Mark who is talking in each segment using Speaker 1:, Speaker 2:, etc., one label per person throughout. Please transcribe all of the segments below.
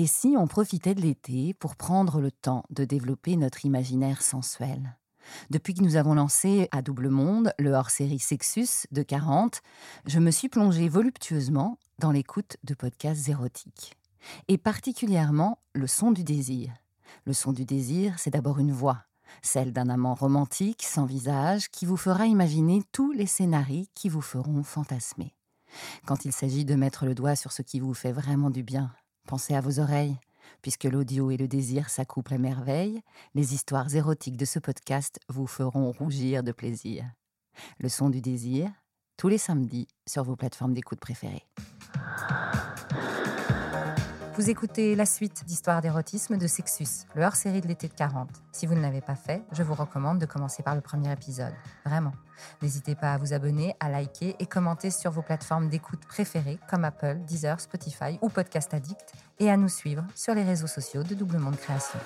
Speaker 1: Et si on profitait de l'été pour prendre le temps de développer notre imaginaire sensuel? Depuis que nous avons lancé à Double Monde le hors-série Sexus de 40, je me suis plongée voluptueusement dans l'écoute de podcasts érotiques. Et particulièrement le son du désir. Le son du désir, c'est d'abord une voix, celle d'un amant romantique sans visage qui vous fera imaginer tous les scénarios qui vous feront fantasmer. Quand il s'agit de mettre le doigt sur ce qui vous fait vraiment du bien, pensez à vos oreilles, Puisque l'audio et le désir s'accouplent à merveille, les histoires érotiques de ce podcast vous feront rougir de plaisir. Le son du désir, tous les samedis sur vos plateformes d'écoute préférées. Vous écoutez la suite d'Histoire d'érotisme de Sexus, le hors-série de l'été de 40. Si vous ne l'avez pas fait, je vous recommande de commencer par le premier épisode. Vraiment. N'hésitez pas à vous abonner, à liker et commenter sur vos plateformes d'écoute préférées comme Apple, Deezer, Spotify ou Podcast Addict et à nous suivre sur les réseaux sociaux de Double Monde Création.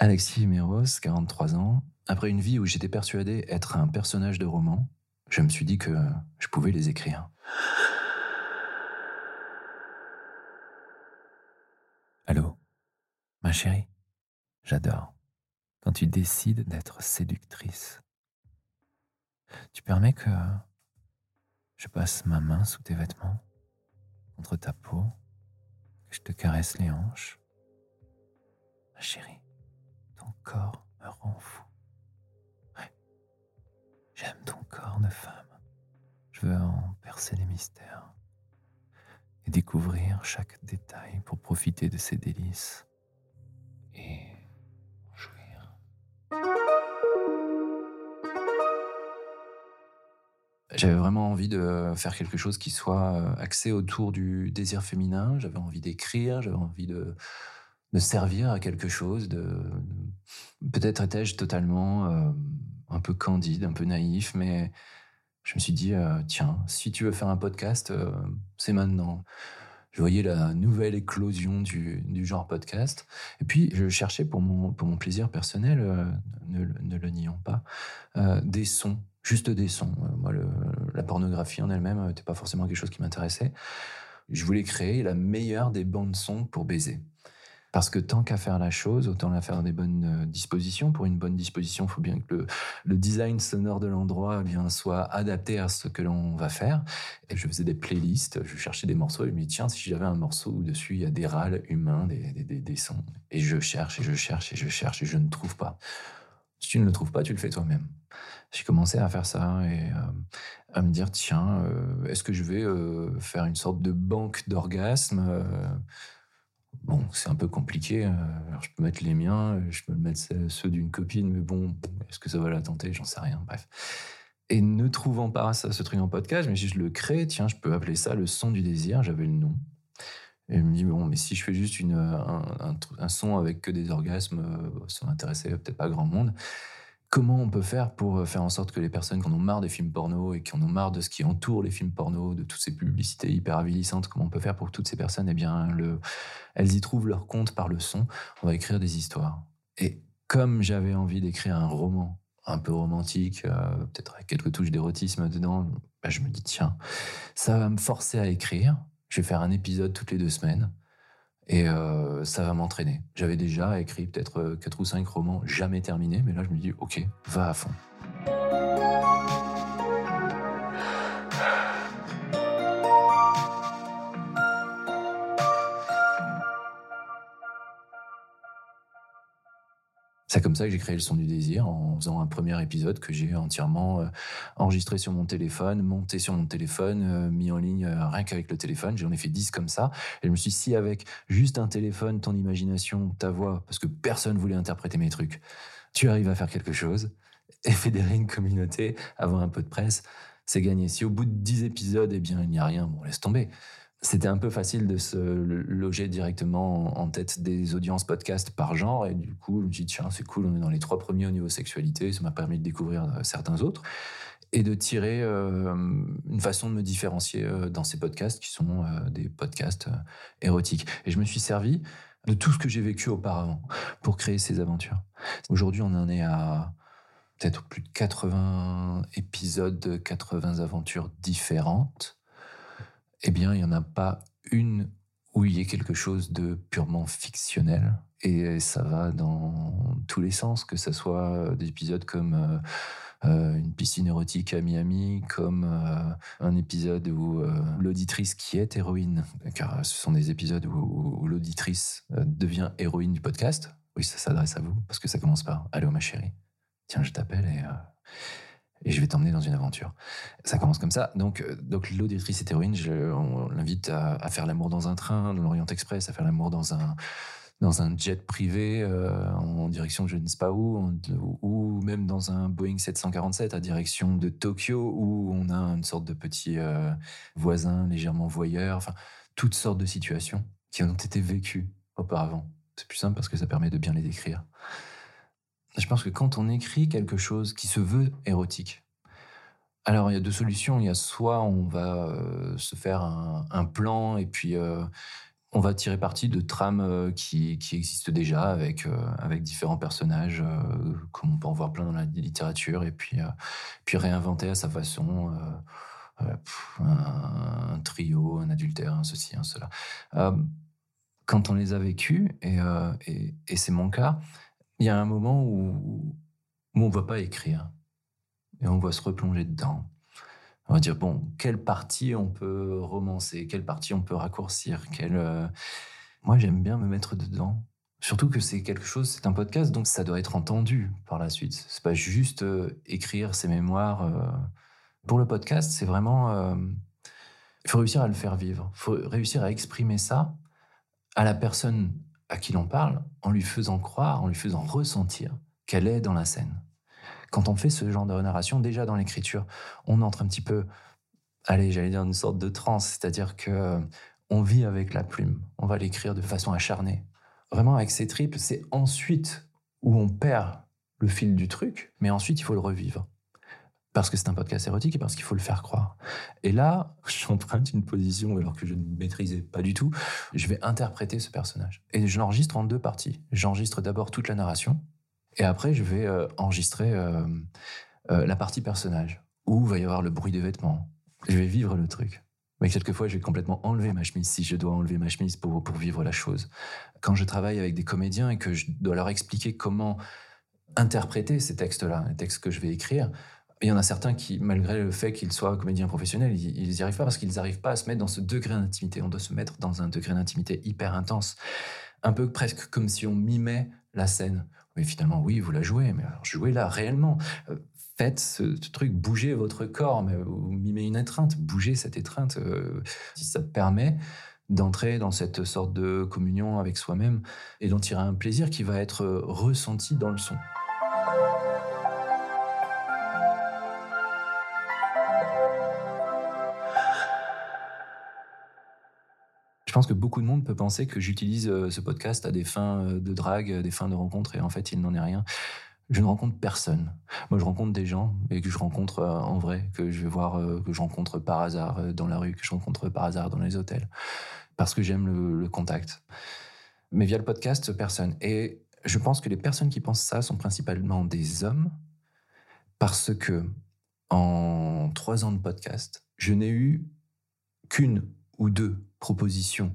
Speaker 2: Alexis Méros, 43 ans. Après une vie où j'étais persuadé être un personnage de roman, je me suis dit que je pouvais les écrire.
Speaker 3: Allô Ma chérie J'adore quand tu décides d'être séductrice. Tu permets que je passe ma main sous tes vêtements, entre ta peau, que je te caresse les hanches. Ma chérie, ton corps me rend fou. Ouais, j'aime ton corps de femme. Je veux en percer les mystères et découvrir chaque détail pour profiter de ses délices
Speaker 2: J'avais vraiment envie de faire quelque chose qui soit euh, axé autour du désir féminin. J'avais envie d'écrire, j'avais envie de, servir à quelque chose. Peut-être étais-je totalement euh, un peu candide, un peu naïf, mais je me suis dit, euh, tiens, si tu veux faire un podcast, c'est maintenant. Je voyais la nouvelle éclosion du, genre podcast. Et puis, je cherchais pour mon, plaisir personnel, ne, ne, le nions pas, des sons, juste des sons. moi, la pornographie en elle-même n'était pas forcément quelque chose qui m'intéressait. Je voulais créer la meilleure des bandes sons pour baiser. Parce que tant qu'à faire la chose, autant la faire dans des bonnes euh, dispositions. Pour une bonne disposition, il faut bien que le, design sonore de l'endroit eh soit adapté à ce que l'on va faire. Et je faisais des playlists, je cherchais des morceaux et je me dis, tiens, si j'avais un morceau où dessus il y a des râles humains, des, des, des, sons. Et je cherche et je cherche et je cherche et je ne trouve pas. Si tu ne le trouves pas, tu le fais toi-même. J'ai commencé à faire ça et euh, à me dire, tiens, euh, est-ce que je vais faire une sorte de banque d'orgasmes Bon, c'est un peu compliqué. Euh, je peux mettre les miens, je peux mettre ceux d'une copine, mais bon, est-ce que ça va la tenter? J'en sais rien. Bref. Et ne trouvant pas ça, ce truc en podcast, mais si je le crée, tiens, je peux appeler ça le son du désir. J'avais le nom. Et je me dis, bon, mais si je fais juste une, un, un, son avec que des orgasmes, euh, ça m'intéressait peut-être pas grand monde comment on peut faire pour euh, faire en sorte que les personnes qui en ont marre des films porno et qui en ont marre de ce qui entoure les films porno, de toutes ces publicités hyper avilissantes, comment on peut faire pour que toutes ces personnes, eh bien, le, elles y trouvent leur compte par le son On va écrire des histoires. Et comme j'avais envie d'écrire un roman un peu romantique, euh, peut-être avec quelques touches d'érotisme dedans, bah, je me dis, tiens, ça va me forcer à écrire. Je vais faire un épisode toutes les deux semaines. Et euh, ça va m'entraîner. J'avais déjà écrit peut-être 4 ou 5 romans jamais terminés, mais là je me dis, ok, va à fond. C'est comme ça que j'ai créé le son du désir en faisant un premier épisode que j'ai entièrement euh, enregistré sur mon téléphone, monté sur mon téléphone, euh, mis en ligne euh, rien qu'avec le téléphone. J'en ai fait 10 comme ça. Et je me suis dit, si avec juste un téléphone, ton imagination, ta voix, parce que personne voulait interpréter mes trucs, tu arrives à faire quelque chose et fédérer une communauté, avoir un peu de presse, c'est gagné. Si au bout de 10 épisodes, eh bien, il n'y a rien, bon, laisse tomber c'était un peu facile de se loger directement en tête des audiences podcast par genre. Et du coup, je me dis, tiens, c'est cool, on est dans les trois premiers au niveau sexualité. Ça m'a permis de découvrir euh, certains autres et de tirer euh, une façon de me différencier euh, dans ces podcasts qui sont des podcasts érotiques. Et je me suis servi de tout ce que j'ai vécu auparavant pour créer ces aventures. Aujourd'hui, on en est à peut-être plus de 80 épisodes, 80 aventures différentes eh bien, il n'y en a pas une où il y ait quelque chose de purement fictionnel. Et ça va dans tous les sens, que ce soit des épisodes comme euh, euh, une piscine érotique à Miami, comme euh, un épisode où l'auditrice qui est héroïne, car ce sont des épisodes où, l'auditrice devient héroïne du podcast. Oui, ça s'adresse à vous, parce que ça commence par Allô ma chérie, tiens, je t'appelle et et je vais t'emmener dans une aventure. Ça commence comme ça. Donc, euh, donc l'auditrice est héroïne, je, on l'invite à, faire l'amour dans un train, dans l'Orient Express, à faire l'amour dans un, dans un jet privé euh, en direction de je ne sais pas où, ou même dans un Boeing 747 à direction de Tokyo où on a une sorte de petit euh, voisin légèrement voyeur, enfin toutes sortes de situations qui ont été vécues auparavant. C'est plus simple parce que ça permet de bien les décrire. Je pense que quand on écrit quelque chose qui se veut érotique, alors il y a deux solutions. Il y a soit on va euh, se faire un, plan et puis euh, on va tirer parti de trames euh, qui, existent déjà avec, avec différents personnages, comme on peut en voir plein dans la littérature, et puis, puis réinventer à sa façon. Un, trio, un adultère, un ceci, un cela. quand on les a vécus, et c'est mon cas, il y a un moment où, on ne va pas écrire et on va se replonger dedans. On va dire, bon, quelle partie on peut romancer, quelle partie on peut raccourcir. Euh, moi, j'aime bien me mettre dedans. Surtout que c'est quelque chose, c'est un podcast, donc ça doit être entendu par la suite. C'est pas juste euh, écrire ses mémoires. Euh. Pour le podcast, c'est vraiment... Il faut réussir à le faire vivre. Il faut réussir à exprimer ça à la personne à qui l'on parle en lui faisant croire, en lui faisant ressentir qu'elle est dans la scène. Quand on fait ce genre de narration, déjà dans l'écriture, on entre un petit peu, allez, j'allais dire une sorte de transe, c'est-à-dire que on vit avec la plume, on va l'écrire de façon acharnée. Vraiment avec ces triples, c'est ensuite où on perd le fil du truc, mais ensuite il faut le revivre parce que c'est un podcast érotique et parce qu'il faut le faire croire. Et là, j'emprunte une position alors que je ne maîtrisais pas du tout. Je vais interpréter ce personnage. Et je l'enregistre en deux parties. J'enregistre d'abord toute la narration et après je vais euh, enregistrer euh, euh, la partie personnage où va y avoir le bruit des vêtements. Je vais vivre le truc. Mais quelquefois, je vais complètement enlever ma chemise si je dois enlever ma chemise pour, pour vivre la chose. Quand je travaille avec des comédiens et que je dois leur expliquer comment interpréter ces textes-là, les textes que je vais écrire, il y en a certains qui, malgré le fait qu'ils soient comédiens professionnels, ils n'y arrivent pas parce qu'ils n'arrivent pas à se mettre dans ce degré d'intimité. On doit se mettre dans un degré d'intimité hyper intense. Un peu presque comme si on mimait la scène. Mais finalement, oui, vous la jouez, mais alors jouez-la réellement. Euh, faites ce, truc, bougez votre corps, mais vous mimez une étreinte, bougez cette étreinte. Euh, si ça permet d'entrer dans cette sorte de communion avec soi-même et d'en tirer un plaisir qui va être ressenti dans le son. Pense que beaucoup de monde peut penser que j'utilise euh, ce podcast à des fins euh, de drague, des fins de rencontre, et en fait, il n'en est rien. Je ne rencontre personne. Moi, je rencontre des gens, et que je rencontre euh, en vrai, que je vais voir, que je rencontre par hasard dans la rue, que je rencontre par hasard dans les hôtels, parce que j'aime le contact. Mais via le podcast, personne. Et je pense que les personnes qui pensent ça sont principalement des hommes, parce que en trois ans de podcast, je n'ai eu qu'une ou deux propositions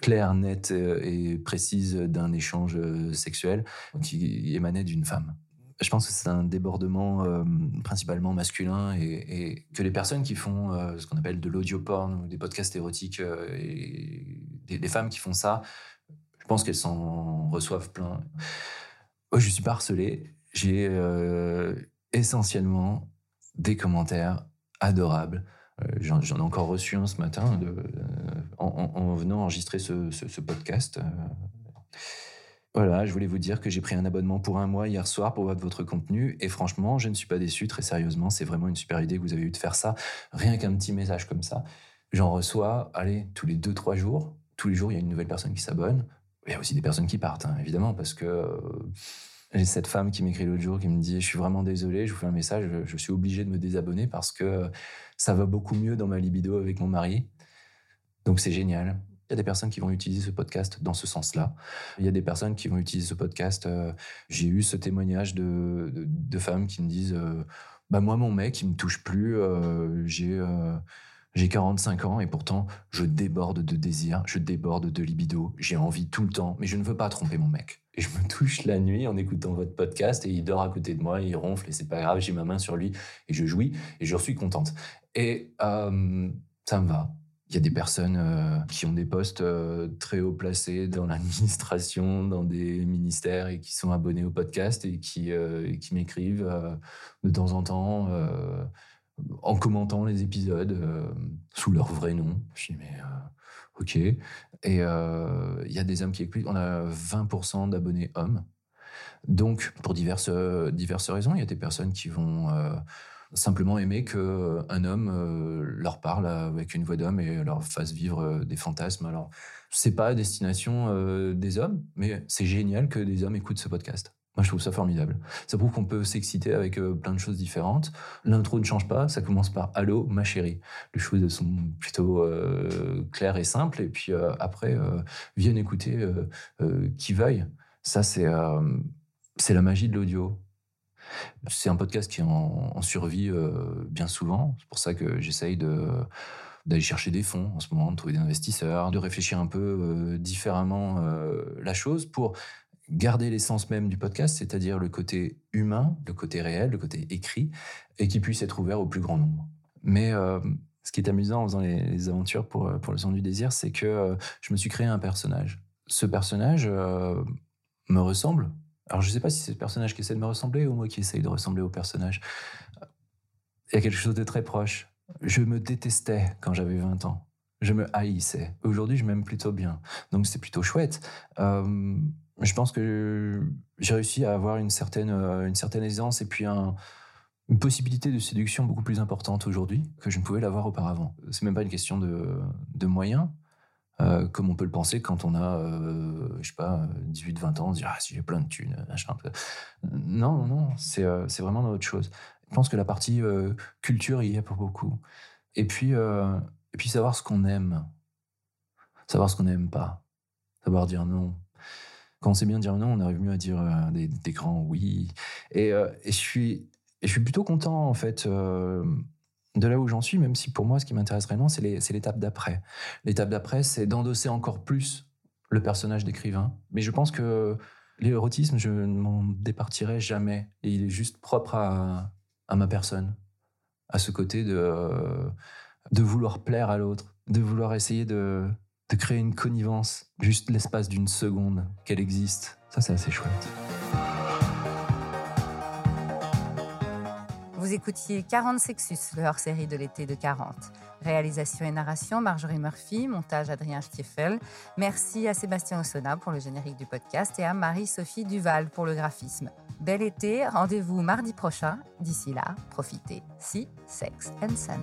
Speaker 2: claires, nettes euh, et précises d'un échange euh, sexuel qui émanait d'une femme. Je pense que c'est un débordement euh, principalement masculin et, que les personnes qui font ce qu'on appelle de l'audio porn ou des podcasts érotiques et des, femmes qui font ça, je pense qu'elles s'en reçoivent plein. Moi, je suis pas harcelé. J'ai essentiellement des commentaires adorables euh, j'en ai encore reçu un ce matin euh, en, venant enregistrer ce, podcast. Euh. Voilà, je voulais vous dire que j'ai pris un abonnement pour un mois hier soir pour voir votre contenu et franchement, je ne suis pas déçu, très sérieusement, c'est vraiment une super idée que vous avez eu de faire ça. Rien qu'un petit message comme ça. J'en reçois, allez, tous les deux, trois jours. Tous les jours, il y a une nouvelle personne qui s'abonne. Il y a aussi des personnes qui partent, hein, évidemment, parce que j'ai cette femme qui m'écrit l'autre jour qui me dit Je suis vraiment désolé, je vous fais un message, je, suis obligé de me désabonner parce que ça va beaucoup mieux dans ma libido avec mon mari. Donc c'est génial. Il y a des personnes qui vont utiliser ce podcast dans ce sens-là. Il y a des personnes qui vont utiliser ce podcast. Euh, j'ai eu ce témoignage de, de, femmes qui me disent euh, bah Moi, mon mec, il me touche plus. Euh, j'ai J'ai 45 ans et pourtant je déborde de désir, je déborde de libido, j'ai envie tout le temps, mais je ne veux pas tromper mon mec. Et je me touche la nuit en écoutant votre podcast et il dort à côté de moi, il ronfle et c'est pas grave, j'ai ma main sur lui et je jouis et je suis contente. Et euh, ça me va. Il y a des personnes euh, qui ont des postes euh, très haut placés dans l'administration, dans des ministères et qui sont abonnés au podcast et qui, qui m'écrivent de temps en temps en commentant les épisodes sous leur vrai nom. Je dis, mais ok. Et il y a des hommes qui écoutent. On a 20% d'abonnés hommes. Donc, pour diverses, diverses raisons, il y a des personnes qui vont simplement aimer qu'un euh, homme euh, leur parle avec une voix d'homme et leur fasse vivre euh, des fantasmes. Alors, c'est pas à destination des hommes, mais c'est génial que des hommes écoutent ce podcast. Moi, je trouve ça formidable. Ça prouve qu'on peut s'exciter avec plein de choses différentes. L'intro ne change pas, ça commence par Allô, ma chérie. Les choses sont plutôt claires et simples, et puis après, viennent écouter qui veuille. Ça, c'est la magie de l'audio. C'est un podcast qui en, survie euh, bien souvent. C'est pour ça que j'essaye de d'aller chercher des fonds en ce moment, de trouver des investisseurs, de réfléchir un peu euh, différemment euh, la chose pour garder l'essence même du podcast, c'est-à-dire le côté humain, le côté réel, le côté écrit, et qui puisse être ouvert au plus grand nombre. Mais ce qui est amusant en faisant les, aventures pour, pour le son du désir, c'est que je me suis créé un personnage. Ce personnage me ressemble alors, je ne sais pas si c'est le personnage qui essaie de me ressembler ou moi qui essaye de ressembler au personnage. Il y a quelque chose de très proche. Je me détestais quand j'avais 20 ans. Je me haïssais. Aujourd'hui, je m'aime plutôt bien. Donc, c'est plutôt chouette. Euh, je pense que j'ai réussi à avoir une certaine, euh, une certaine aisance et puis une possibilité de séduction beaucoup plus importante aujourd'hui que je ne pouvais l'avoir auparavant. C'est même pas une question de, moyens, euh, comme on peut le penser quand on a, euh, je sais pas, 18-20 ans, on se dit ah si j'ai plein de thunes, machin. Non, non, c'est vraiment autre chose. Je pense que la partie culture y est pour beaucoup. Et puis et puis savoir ce qu'on aime, savoir ce qu'on n'aime pas, savoir dire non. Quand on sait bien dire non, on arrive mieux à dire des, des, grands oui. Et, et je suis je suis plutôt content en fait de là où j'en suis, même si pour moi, ce qui m'intéresse vraiment, c'est l'étape d'après. L'étape d'après, c'est d'endosser encore plus le personnage d'écrivain. Mais je pense que l'érotisme, je ne m'en départirai jamais. Et il est juste propre à, ma personne, à ce côté de, de vouloir plaire à l'autre, de vouloir essayer de, créer une connivence, juste l'espace d'une seconde qu'elle existe. Ça, c'est assez chouette.
Speaker 1: Vous écoutiez 40 Sexus, le hors-série de l'été de 40. Réalisation et narration, Marjorie Murphy, montage Adrien Stiefel. Merci à Sébastien Ossona pour le générique du podcast et à Marie-Sophie Duval pour le graphisme. Bel été, rendez-vous mardi prochain. D'ici là, profitez. Si, sex and sun.